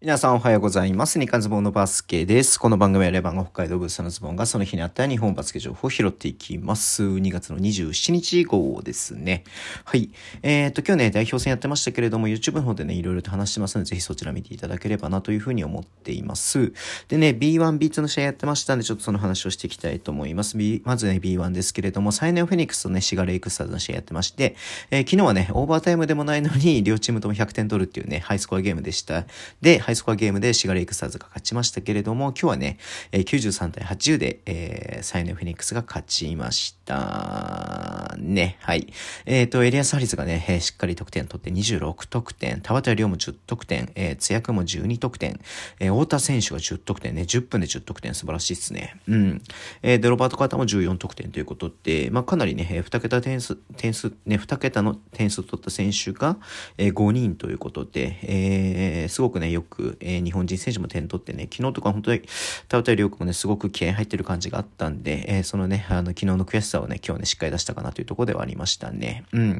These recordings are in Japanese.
皆さんおはようございます。ニカズボンのバスケです。この番組はレバンが北海道ブースのズボンがその日にあった日本バスケ情報を拾っていきます。2月の27日号ですね。はい。えっ、と、今日ね、代表戦やってましたけれども、YouTube の方でね、いろいろと話してますので、ぜひそちら見ていただければなというふうに思っています。でね、B1、B2 の試合やってましたんで、ちょっとその話をしていきたいと思います。B、まずね、B1 ですけれども、サイネオフェニックスとね、シガレイクスターズの試合やってまして、えー、昨日はね、オーバータイムでもないのに、両チームとも100点取るっていうね、ハイスコアゲームでした。で、ハイスコアゲームでシガレイクサーズが勝ちましたけれども、今日はね、えー、93対80で、えー、サイネフェニックスが勝ちました。ね、はい。えっ、ー、と、エリアス・ハリスがね、えー、しっかり得点取って26得点、田畑亮も10得点、えー、津役も12得点、えー、太田選手が10得点ね、10分で10得点素晴らしいですね。うん。えー、で、ロバート・カータも14得点ということで、まあ、かなりね、えー、2桁点数、点数、ね、2桁の点数取った選手が、えー、5人ということで、えー、すごくね、よく、えー、日本人選手も点取ってね、昨日とか本当に、田畑亮君もね、すごく気合入ってる感じがあったんで、えー、そのね、あの、昨日の悔しさをね、今日ね、しっかり出したかなというところではありましたね。うん。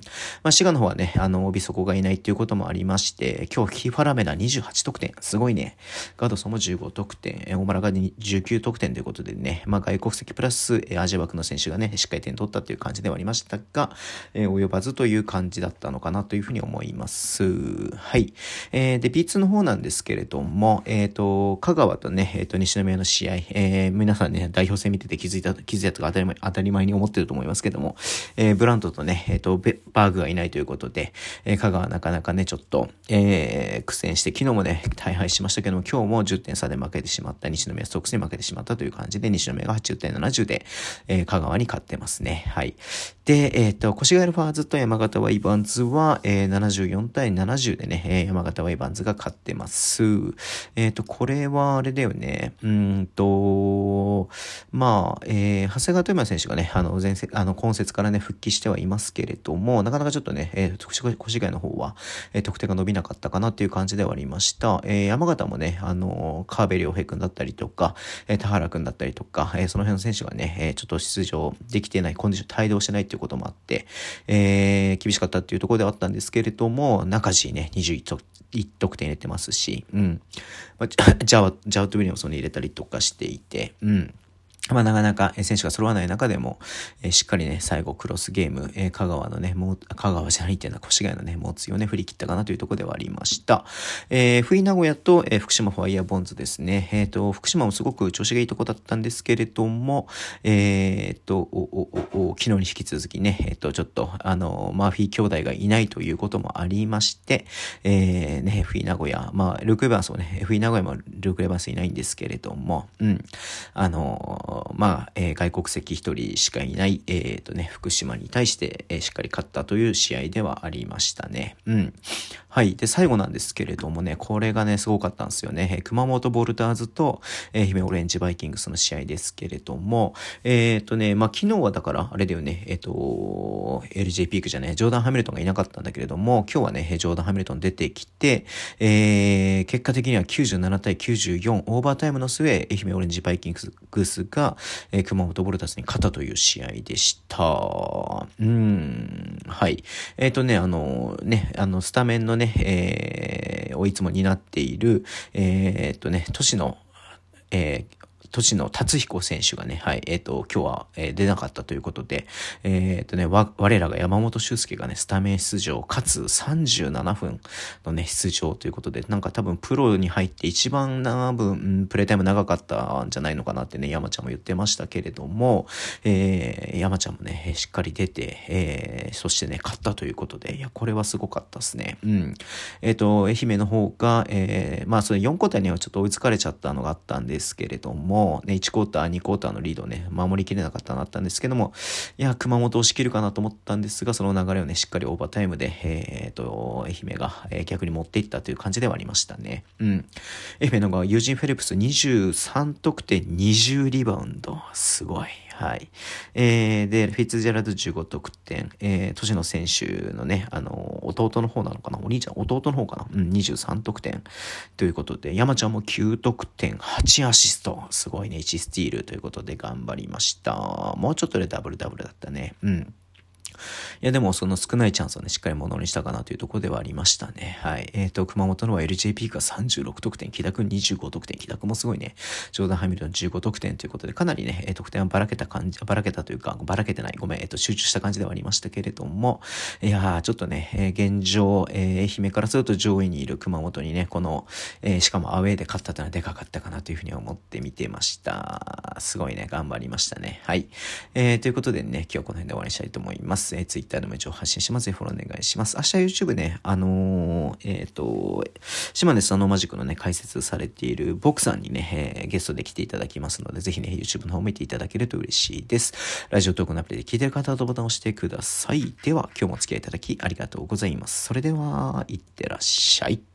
まあ、滋賀の方はね、あの、帯底がいないっていうこともありまして、今日、ヒファラメダ28得点。すごいね。ガードソンも15得点。大村が19得点ということでね、まあ、外国籍プラス、アジア枠の選手がね、しっかり点取ったという感じではありましたが、え、及ばずという感じだったのかなというふうに思います。はい。えー、で、B2 の方なんですけれども、えっ、ー、と、香川とね、えっ、ー、と、西宮の試合、えー、皆さんね、代表戦見てて気づいた、気づいたとか当たり前、当たり前に思ってると思いますけども、えー、ブラントとね、えっ、ー、と、バーグがいないということで、えー、香川なかなかね、ちょっと、えー、苦戦して、昨日もね、大敗しましたけども、今日も10点差で負けてしまった、西宮ストックスに負けてしまったという感じで、西宮が80点70で、えー、香川に勝ってますね。はい。で、えっ、ー、と、越谷ファーズと山形ワイバンズは、えー、74対70でね、えー、山形ワイバンズが勝ってます。えっ、ー、と、これはあれだよね、うんと、まあ、えー、長谷川富山選手がね、あの、前世、あの、今節からね、復帰してはいますけれども、なかなかちょっとね、えー、越谷の方は、えー、得点が伸びなかったかなっていう感じではありました。えー、山形もね、あのー、川辺良平君だったりとか、えー、田原君だったりとか、えー、その辺の選手がね、えー、ちょっと出場できてない、コンディション、帯同してないっていうこともあって、えー、厳しかったっていうところではあったんですけれども、中地ね、21得点入れてますし、うん。まあ、ジャワ、ジャワト・ウィリアムソンに入れたりとかしていて、うん。まあ、なかなか選手が揃わない中でも、えー、しっかりね、最後クロスゲーム、えー、香川のね、もう、香川じゃないっていうのは越谷のね、猛追をね、振り切ったかなというところではありました。えー、福井名古屋と、えー、福島ファイヤーボンズですね。えっ、ー、と、福島もすごく調子がいいとこだったんですけれども、えっ、と、お、お、お、昨日に引き続きね、えっ、と、ちょっと、あの、マーフィー兄弟がいないということもありまして、えー、ね、福井名古屋、まあ、ルーク・エヴァンスもね、福井名古屋もルーク・エヴァンスいないんですけれども、うん、あの、まあ、えー、外国籍一人しかいない、えっ、ー、とね、福島に対して、えー、しっかり勝ったという試合ではありましたね。うん。はい。で、最後なんですけれどもね、これがね、すごかったんですよね。えー、熊本ボルターズと、えー、姫オレンジバイキングスの試合ですけれども、えっ、ー、とね、まあ、昨日はだから、あれだよね、えっ、ー、と、LJ ピークじゃね、ジョーダン・ハミルトンがいなかったんだけれども、今日はね、ジョーダン・ハミルトン出てきて、えー、結果的には97対94、オーバータイムの末、愛媛オレンジバイキングスが、えー、熊本ボルタスに勝ったという試合でした。うん。はい。えっ、ー、とね、あの、ね、あの、スタメンのね、えー、をいつも担っている、えー、っとね、都市の、えー、年の達彦選手がね、はい、えっ、ー、と、今日は、えー、出なかったということで、えっ、ー、とね、わ、我らが山本修介がね、スタメン出場、かつ37分のね、出場ということで、なんか多分プロに入って一番長分、プレイタイム長かったんじゃないのかなってね、山ちゃんも言ってましたけれども、えー、山ちゃんもね、しっかり出て、えー、そしてね、勝ったということで、いや、これはすごかったですね。うん。えっ、ー、と、愛媛の方が、えー、まあ、それ4個体にはちょっと追いつかれちゃったのがあったんですけれども、も、ね、1クォーター、2クォーターのリードをね、守りきれなかったなったんですけども、いや、熊本を仕切るかなと思ったんですが、その流れをね、しっかりオーバータイムで、えっ、ー、と、愛媛が、えー、逆に持っていったという感じではありましたね。うん。愛媛のがユージン・フェルプス23得点20リバウンド。すごい。はい。えー、で、フィッツジェラルド15得点、えー、都市の選手のね、あの、弟の方なのかな？お兄ちゃん、弟の方かな？うん、23得点。ということで、山ちゃんも9得点、8アシスト。すごいね、1スティールということで頑張りました。もうちょっとでダブルダブルだったね。うん。いや、でもその少ないチャンスをね、しっかりものにしたかなというところではありましたね。はい。えっ、ー、と、熊本のは LJP が36得点、木田くん25得点、木田くんもすごいね、ジョーダン・ハミルトン15得点ということで、かなりね、得点はばらけた感じ、ばらけたというか、ばらけてない、ごめん、えっ、ー、と、集中した感じではありましたけれども、いやー、ちょっとね、えー、現状、えー、愛媛からすると上位にいる熊本にね、この、えー、しかもアウェーで勝ったというのはでかかったかなというふうに思って見てました。すごいね、頑張りましたね。はい。えー、ということでね、今日この辺で終わりにしたいと思います。えー、Twitter でも一応発信します。ぜひフォローお願いします。明日 YouTube ね、あのー、えっ、ー、と、島根スノーマジックのね、解説されているボクさんにね、えー、ゲストで来ていただきますので、ぜひね、YouTube の方を見ていただけると嬉しいです。ラジオトークのアプリで聞いてる方はボタンを押してください。では、今日もお付き合いいただきありがとうございます。それでは、いってらっしゃい。